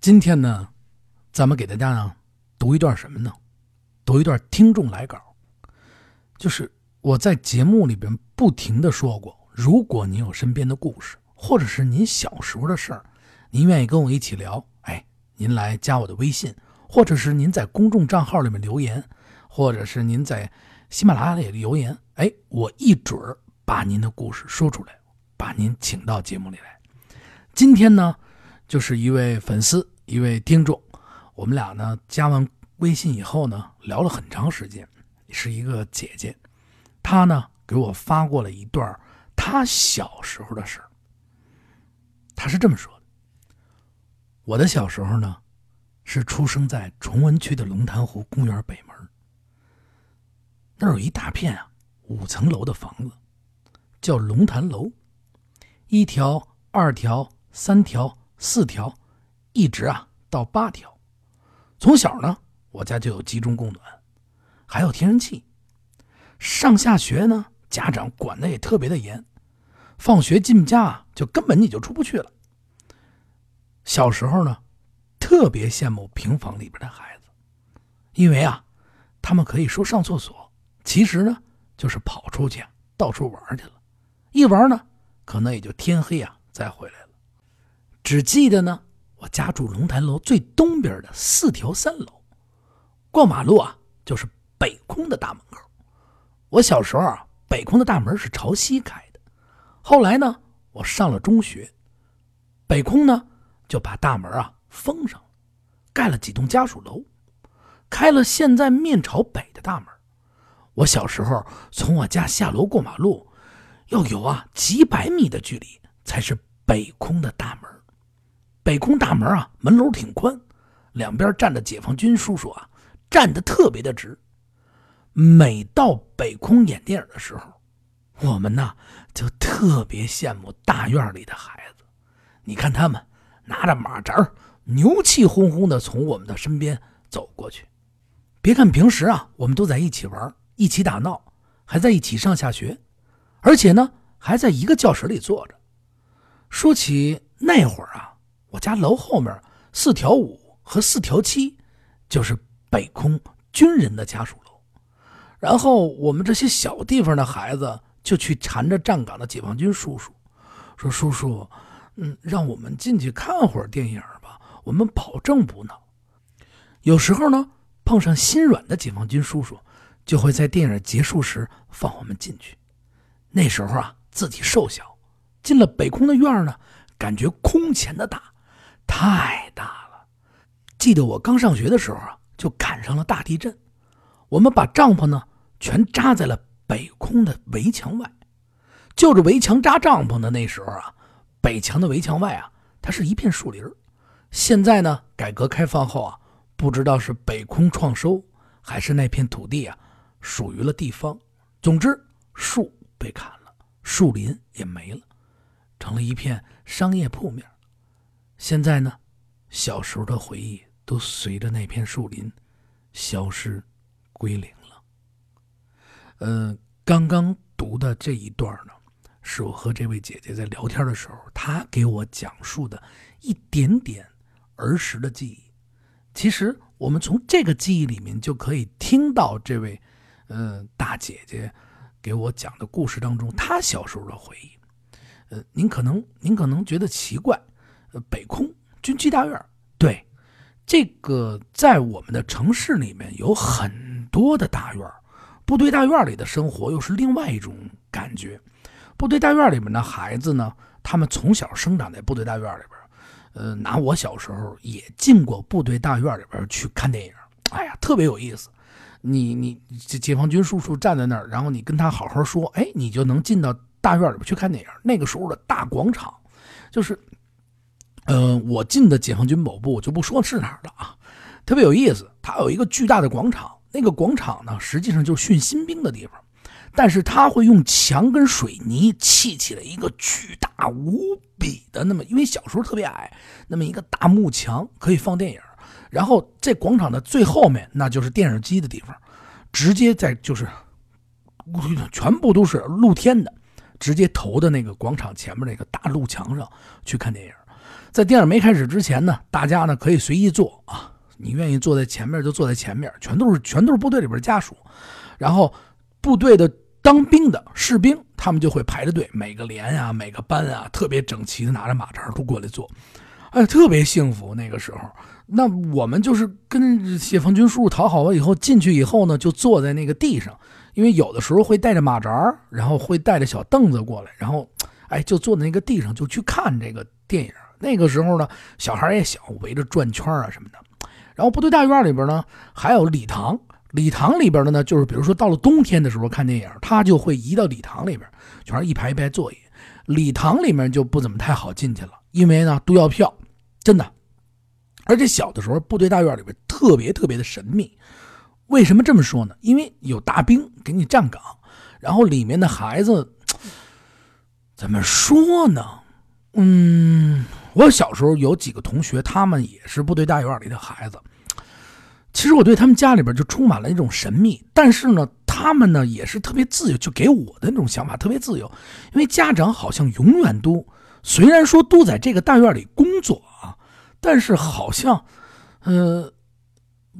今天呢，咱们给大家呢读一段什么呢？读一段听众来稿，就是我在节目里边不停的说过，如果您有身边的故事，或者是您小时候的事儿，您愿意跟我一起聊，哎，您来加我的微信，或者是您在公众账号里面留言，或者是您在喜马拉雅里留言，哎，我一准儿把您的故事说出来，把您请到节目里来。今天呢？就是一位粉丝，一位听众，我们俩呢加完微信以后呢，聊了很长时间。是一个姐姐，她呢给我发过了一段她小时候的事她是这么说的：我的小时候呢，是出生在崇文区的龙潭湖公园北门。那儿有一大片啊五层楼的房子，叫龙潭楼，一条、二条、三条。四条，一直啊到八条。从小呢，我家就有集中供暖，还有天然气。上下学呢，家长管的也特别的严。放学进家就根本你就出不去了。小时候呢，特别羡慕平房里边的孩子，因为啊，他们可以说上厕所，其实呢就是跑出去到处玩去了。一玩呢，可能也就天黑啊再回来了。只记得呢，我家住龙潭楼最东边的四条三楼，过马路啊就是北空的大门口。我小时候啊，北空的大门是朝西开的。后来呢，我上了中学，北空呢就把大门啊封上了，盖了几栋家属楼，开了现在面朝北的大门。我小时候从我家下楼过马路，要有啊几百米的距离才是北空的大门。北空大门啊，门楼挺宽，两边站着解放军叔叔啊，站得特别的直。每到北空演电影的时候，我们呢就特别羡慕大院里的孩子。你看他们拿着马扎牛气哄哄的从我们的身边走过去。别看平时啊，我们都在一起玩，一起打闹，还在一起上下学，而且呢还在一个教室里坐着。说起那会儿啊。我家楼后面四条五和四条七，就是北空军人的家属楼。然后我们这些小地方的孩子就去缠着站岗的解放军叔叔，说：“叔叔，嗯，让我们进去看会儿电影吧，我们保证不闹。”有时候呢，碰上心软的解放军叔叔，就会在电影结束时放我们进去。那时候啊，自己瘦小，进了北空的院呢，感觉空前的大。太大了！记得我刚上学的时候啊，就赶上了大地震。我们把帐篷呢全扎在了北空的围墙外，就着围墙扎帐篷的那时候啊，北墙的围墙外啊，它是一片树林现在呢，改革开放后啊，不知道是北空创收，还是那片土地啊属于了地方。总之，树被砍了，树林也没了，成了一片商业铺面。现在呢，小时候的回忆都随着那片树林消失归零了。呃，刚刚读的这一段呢，是我和这位姐姐在聊天的时候，她给我讲述的一点点儿时的记忆。其实，我们从这个记忆里面就可以听到这位呃大姐姐给我讲的故事当中，她小时候的回忆。呃，您可能您可能觉得奇怪。北空军区大院，对，这个在我们的城市里面有很多的大院部队大院里的生活又是另外一种感觉。部队大院里面的孩子呢，他们从小生长在部队大院里边呃，拿我小时候也进过部队大院里边去看电影，哎呀，特别有意思。你你解放军叔叔站在那儿，然后你跟他好好说，哎，你就能进到大院里边去看电影。那个时候的大广场，就是。呃，我进的解放军某部我就不说是哪儿了啊，特别有意思。它有一个巨大的广场，那个广场呢，实际上就是训新兵的地方，但是他会用墙跟水泥砌起了一个巨大无比的那么，因为小时候特别矮，那么一个大幕墙可以放电影。然后这广场的最后面，那就是电视机的地方，直接在就是全部都是露天的，直接投的那个广场前面那个大路墙上去看电影。在电影没开始之前呢，大家呢可以随意坐啊，你愿意坐在前面就坐在前面，全都是全都是部队里边家属，然后部队的当兵的士兵，他们就会排着队，每个连啊，每个班啊，特别整齐的拿着马扎都过来坐，哎，特别幸福那个时候。那我们就是跟解放军叔叔讨好了以后，进去以后呢，就坐在那个地上，因为有的时候会带着马扎，然后会带着小凳子过来，然后，哎，就坐在那个地上就去看这个电影。那个时候呢，小孩也小，围着转圈啊什么的。然后部队大院里边呢，还有礼堂，礼堂里边的呢，就是比如说到了冬天的时候看电影，他就会移到礼堂里边，全是一排一排座椅。礼堂里面就不怎么太好进去了，因为呢都要票，真的。而且小的时候，部队大院里边特别特别的神秘。为什么这么说呢？因为有大兵给你站岗，然后里面的孩子怎么说呢？嗯，我小时候有几个同学，他们也是部队大院里的孩子。其实我对他们家里边就充满了一种神秘，但是呢，他们呢也是特别自由，就给我的那种想法特别自由。因为家长好像永远都，虽然说都在这个大院里工作啊。但是好像，呃，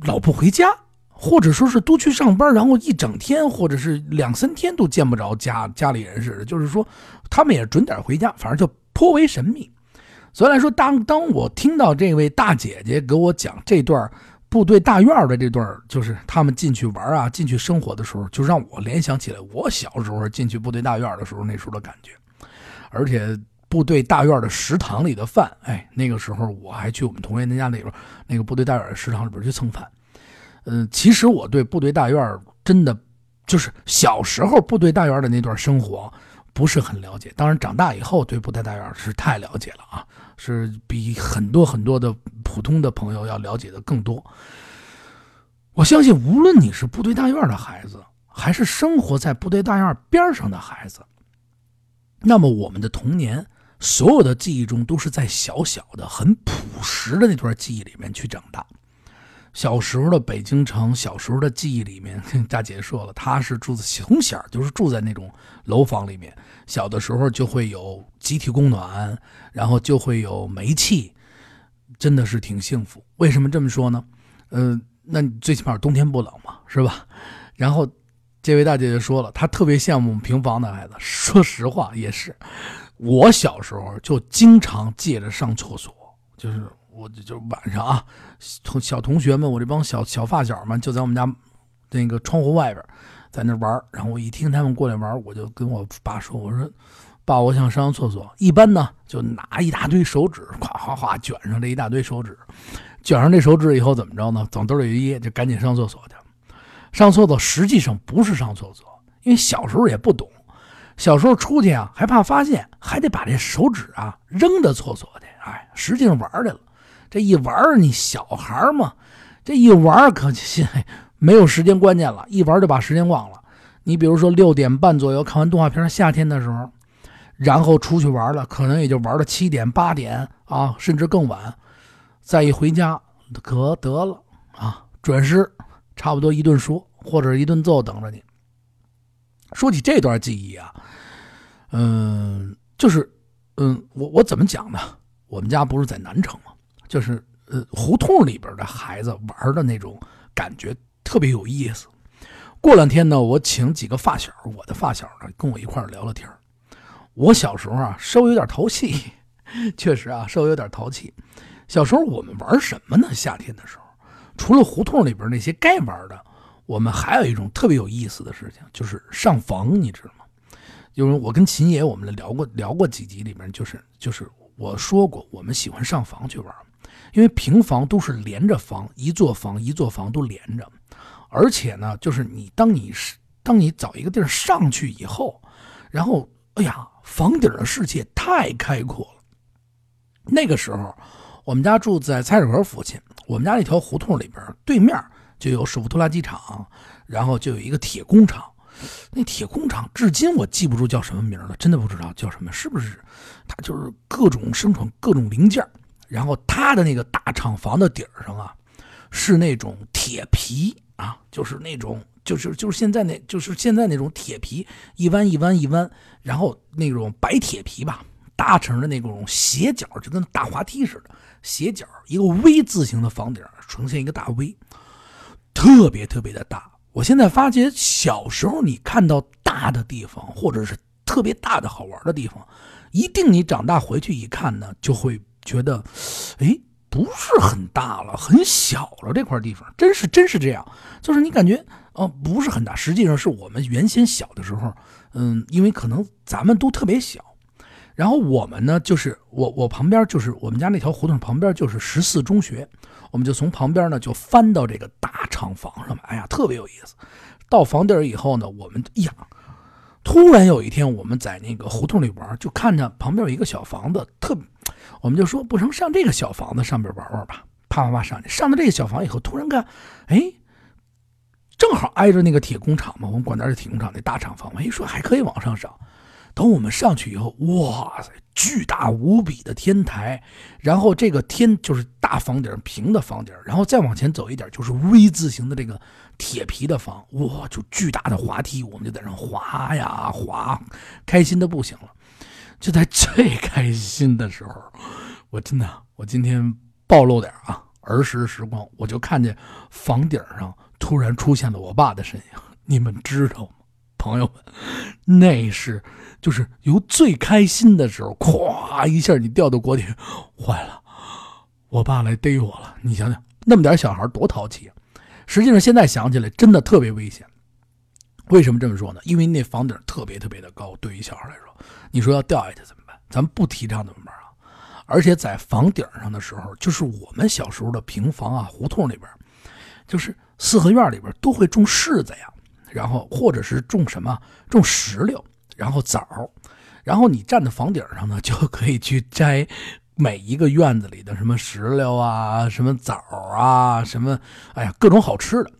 老不回家，或者说是都去上班，然后一整天或者是两三天都见不着家家里人似的。就是说，他们也准点回家，反正就颇为神秘。所以来说，当当我听到这位大姐姐给我讲这段部队大院的这段，就是他们进去玩啊，进去生活的时候，就让我联想起来我小时候进去部队大院的时候那时候的感觉，而且。部队大院的食堂里的饭，哎，那个时候我还去我们同学那家里边，那个部队大院的食堂里边去蹭饭。嗯，其实我对部队大院真的就是小时候部队大院的那段生活不是很了解，当然长大以后对部队大院是太了解了啊，是比很多很多的普通的朋友要了解的更多。我相信，无论你是部队大院的孩子，还是生活在部队大院边上的孩子，那么我们的童年。所有的记忆中都是在小小的、很朴实的那段记忆里面去长大。小时候的北京城，小时候的记忆里面，大姐说了，她是住在从小就是住在那种楼房里面。小的时候就会有集体供暖，然后就会有煤气，真的是挺幸福。为什么这么说呢？嗯，那你最起码冬天不冷嘛，是吧？然后这位大姐姐说了，她特别羡慕平房的孩子。说实话，也是。我小时候就经常借着上厕所，就是我就晚上啊，同小同学们，我这帮小小发小们就在我们家那个窗户外边，在那玩然后我一听他们过来玩，我就跟我爸说：“我说，爸，我想上厕所。”一般呢，就拿一大堆手指，咵咵咵卷上这一大堆手指，卷上这手指以后怎么着呢？往兜里一掖，就赶紧上厕所去。上厕所实际上不是上厕所，因为小时候也不懂。小时候出去啊，还怕发现，还得把这手指啊扔到厕所去。哎，实际上玩去了。这一玩，你小孩嘛，这一玩可 现没有时间观念了，一玩就把时间忘了。你比如说六点半左右看完动画片，夏天的时候，然后出去玩了，可能也就玩到七点八点啊，甚至更晚。再一回家，可得了啊，准时，差不多一顿说或者一顿揍等着你。说起这段记忆啊，嗯，就是，嗯，我我怎么讲呢？我们家不是在南城吗？就是呃，胡同里边的孩子玩的那种感觉特别有意思。过两天呢，我请几个发小，我的发小呢，跟我一块聊聊天我小时候啊，稍微有点淘气，确实啊，稍微有点淘气。小时候我们玩什么呢？夏天的时候，除了胡同里边那些该玩的。我们还有一种特别有意思的事情，就是上房，你知道吗？因为我跟秦爷我们聊过聊过几集，里面就是就是我说过，我们喜欢上房去玩，因为平房都是连着房，一座房一座房都连着，而且呢，就是你当你是当你找一个地儿上去以后，然后哎呀，房顶的世界太开阔了。那个时候，我们家住在菜市口附近，我们家那条胡同里边对面。就有手扶拖拉机厂，然后就有一个铁工厂。那铁工厂至今我记不住叫什么名了，真的不知道叫什么。是不是？它就是各种生产各种零件。然后它的那个大厂房的顶上啊，是那种铁皮啊，就是那种就是就是现在那就是现在那种铁皮，一弯一弯一弯，然后那种白铁皮吧，搭成的那种斜角，就跟大滑梯似的斜角，一个 V 字形的房顶，呈现一个大 V，特别特别的大。我现在发觉，小时候你看到大的地方，或者是特别大的好玩的地方，一定你长大回去一看呢，就会觉得，哎，不是很大了，很小了。这块地方真是真是这样，就是你感觉哦，不是很大，实际上是我们原先小的时候，嗯，因为可能咱们都特别小，然后我们呢，就是我我旁边就是我们家那条胡同旁边就是十四中学。我们就从旁边呢，就翻到这个大厂房上面，哎呀，特别有意思。到房顶以后呢，我们呀，突然有一天我们在那个胡同里玩，就看着旁边有一个小房子，特，我们就说不成上这个小房子上面玩玩吧，啪啪啪上去。上到这个小房以后，突然看，哎，正好挨着那个铁工厂嘛，我们管那是铁工厂那大厂房嘛，一说还可以往上上。等我们上去以后，哇塞，巨大无比的天台，然后这个天就是大房顶，平的房顶，然后再往前走一点就是 V 字形的这个铁皮的房，哇，就巨大的滑梯，我们就在上滑呀滑，开心的不行了。就在最开心的时候，我真的，我今天暴露点啊，儿时时光，我就看见房顶上突然出现了我爸的身影，你们知道吗？朋友们，那是就是由最开心的时候，咵一下你掉到锅底，坏了，我爸来逮我了。你想想，那么点小孩多淘气啊！实际上现在想起来，真的特别危险。为什么这么说呢？因为那房顶特别特别的高，对于小孩来说，你说要掉下去怎么办？咱们不提倡怎么办啊？而且在房顶上的时候，就是我们小时候的平房啊，胡同里边，就是四合院里边都会种柿子呀。然后，或者是种什么，种石榴，然后枣，然后你站在房顶上呢，就可以去摘每一个院子里的什么石榴啊，什么枣啊，什么，哎呀，各种好吃的，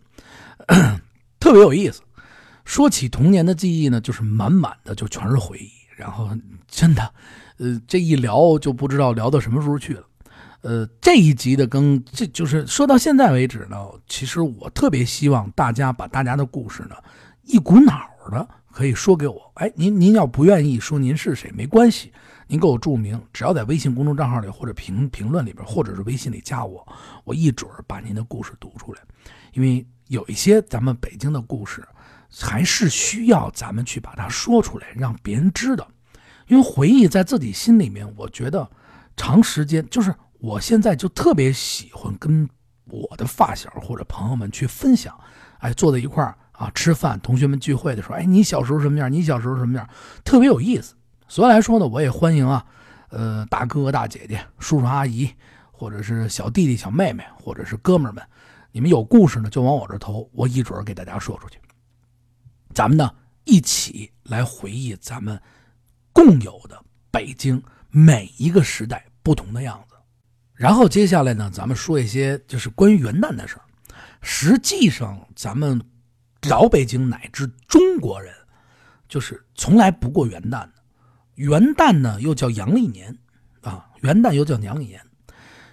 特别有意思。说起童年的记忆呢，就是满满的，就全是回忆。然后真的，呃，这一聊就不知道聊到什么时候去了。呃，这一集的更，这就是说到现在为止呢，其实我特别希望大家把大家的故事呢，一股脑的可以说给我。哎，您您要不愿意说您是谁没关系，您给我注明，只要在微信公众账号里或者评评论里边，或者是微信里加我，我一准把您的故事读出来。因为有一些咱们北京的故事，还是需要咱们去把它说出来，让别人知道。因为回忆在自己心里面，我觉得长时间就是。我现在就特别喜欢跟我的发小或者朋友们去分享，哎，坐在一块儿啊吃饭，同学们聚会的时候，哎，你小时候什么样？你小时候什么样？特别有意思。所以来说呢，我也欢迎啊，呃，大哥、大姐姐、叔叔阿姨，或者是小弟弟、小妹妹，或者是哥们儿们，你们有故事呢，就往我这投，我一准儿给大家说出去。咱们呢，一起来回忆咱们共有的北京每一个时代不同的样子。然后接下来呢，咱们说一些就是关于元旦的事儿。实际上，咱们老北京乃至中国人，就是从来不过元旦的。元旦呢，又叫阳历年啊，元旦又叫阳历年。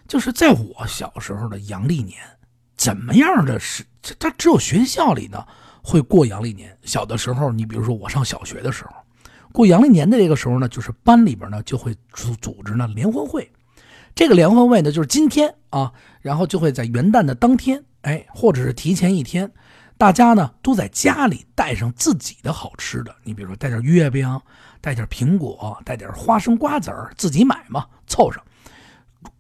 就是在我小时候的阳历年，怎么样的是，它只有学校里呢会过阳历年。小的时候，你比如说我上小学的时候，过阳历年的这个时候呢，就是班里边呢就会组组织呢联欢会。这个联欢会呢，就是今天啊，然后就会在元旦的当天，哎，或者是提前一天，大家呢都在家里带上自己的好吃的。你比如说带点月饼，带点苹果，带点花生瓜子儿，自己买嘛，凑上。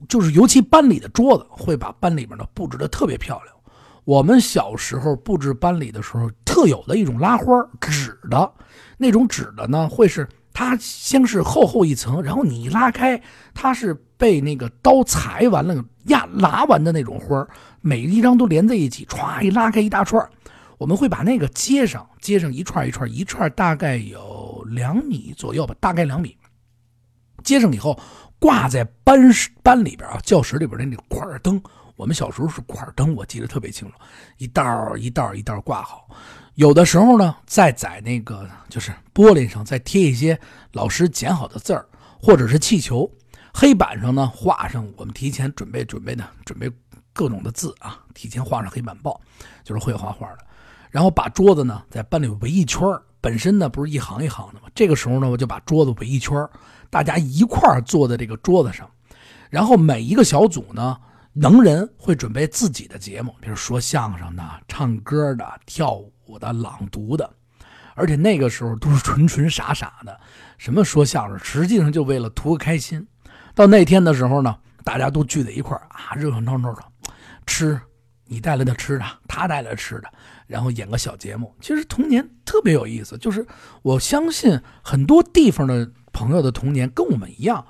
就是尤其班里的桌子会把班里面呢布置的特别漂亮。我们小时候布置班里的时候，特有的一种拉花纸的那种纸的呢，会是它先是厚厚一层，然后你一拉开，它是。被那个刀裁完了压拉完的那种花每一张都连在一起，歘一拉开一大串我们会把那个接上，接上一串一串，一串大概有两米左右吧，大概两米。接上以后挂在班班里边啊，教室里边的那个块灯，我们小时候是块灯，我记得特别清楚，一道一道一道挂好。有的时候呢，再在那个就是玻璃上再贴一些老师剪好的字儿，或者是气球。黑板上呢画上我们提前准备准备的准备各种的字啊，提前画上黑板报，就是会画画的。然后把桌子呢在班里围一圈本身呢不是一行一行的吗？这个时候呢我就把桌子围一圈大家一块坐在这个桌子上，然后每一个小组呢，能人会准备自己的节目，比如说相声的、唱歌的、跳舞的、朗读的，而且那个时候都是纯纯傻傻的，什么说相声，实际上就为了图个开心。到那天的时候呢，大家都聚在一块啊，热热闹闹的吃。你带来的吃的，他带来的吃的，然后演个小节目。其实童年特别有意思，就是我相信很多地方的朋友的童年跟我们一样，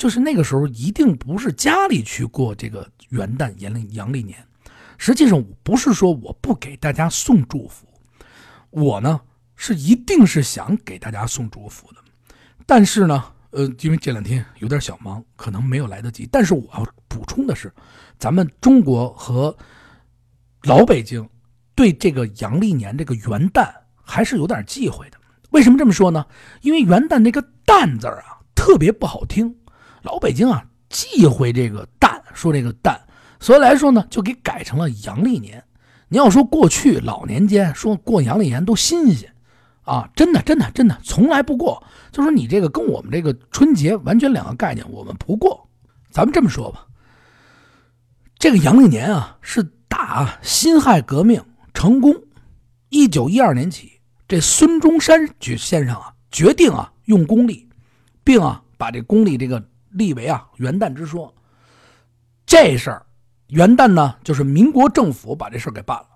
就是那个时候一定不是家里去过这个元旦、阳历阳历年。实际上不是说我不给大家送祝福，我呢是一定是想给大家送祝福的。但是呢，呃，因为这两天有点小忙，可能没有来得及。但是我要补充的是，咱们中国和老北京对这个阳历年这个元旦还是有点忌讳的。为什么这么说呢？因为元旦那个“旦”字啊特别不好听，老北京啊忌讳这个“旦”，说这个“旦”，所以来说呢就给改成了阳历年。你要说过去老年间说过阳历年都新鲜啊，真的真的真的从来不过。就说你这个跟我们这个春节完全两个概念，我们不过。咱们这么说吧，这个阳历年啊是。打辛亥革命成功，一九一二年起，这孙中山举先生啊决定啊用公历，并啊把这公历这个立为啊元旦之说。这事儿元旦呢，就是民国政府把这事儿给办了。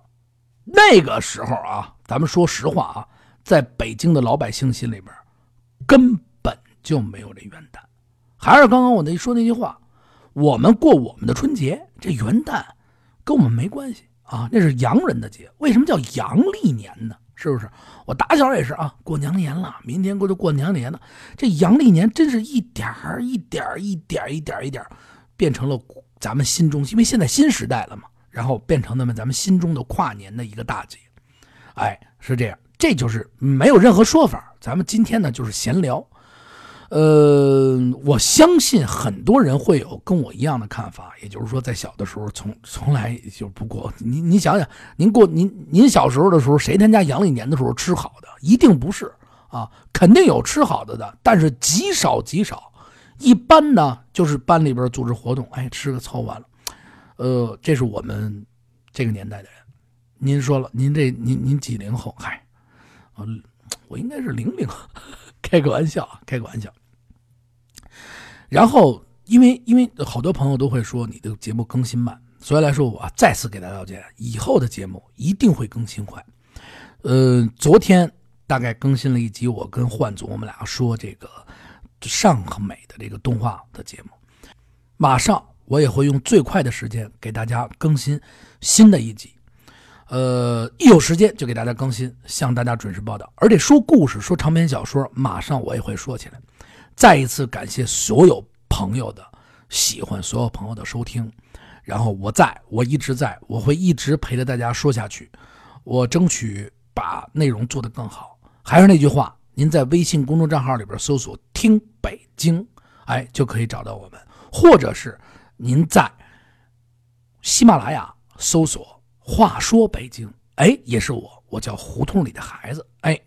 那个时候啊，咱们说实话啊，在北京的老百姓心里边，根本就没有这元旦。还是刚刚我那说那句话，我们过我们的春节，这元旦。跟我们没关系啊，那是洋人的节。为什么叫阳历年呢？是不是？我打小也是啊，过娘年了，明天过就过娘年了。这阳历年真是一点儿一点儿一点儿一点儿一点儿，变成了咱们心中，因为现在新时代了嘛，然后变成那么咱们心中的跨年的一个大节。哎，是这样，这就是没有任何说法。咱们今天呢，就是闲聊。呃，我相信很多人会有跟我一样的看法，也就是说，在小的时候从从来就不过。您您想想，您过您您小时候的时候，谁他家阳历年的时候吃好的？一定不是啊，肯定有吃好的的，但是极少极少。一般呢，就是班里边组织活动，哎，吃个操完了。呃，这是我们这个年代的人。您说了，您这您您几零后？嗨，呃，我应该是零零，开个玩笑，开个玩笑。然后，因为因为好多朋友都会说你的节目更新慢，所以来说我再次给大家道歉，以后的节目一定会更新快。呃，昨天大概更新了一集，我跟焕总我们俩说这个上和美的这个动画的节目，马上我也会用最快的时间给大家更新新的一集。呃，一有时间就给大家更新，向大家准时报道。而且说故事、说长篇小说，马上我也会说起来。再一次感谢所有朋友的喜欢，所有朋友的收听。然后我在，我一直在，我会一直陪着大家说下去。我争取把内容做得更好。还是那句话，您在微信公众账号里边搜索“听北京”，哎，就可以找到我们；或者是您在喜马拉雅搜索“话说北京”，哎，也是我，我叫胡同里的孩子，哎。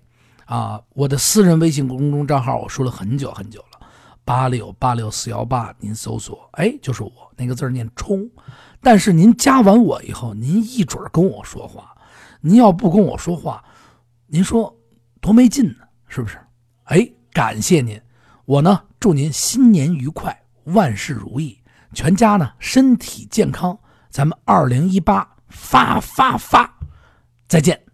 啊，我的私人微信公众账号我说了很久很久了，八六八六四幺八，您搜索，哎，就是我那个字念冲。但是您加完我以后，您一准跟我说话，您要不跟我说话，您说多没劲呢，是不是？哎，感谢您，我呢祝您新年愉快，万事如意，全家呢身体健康，咱们二零一八发发发，再见。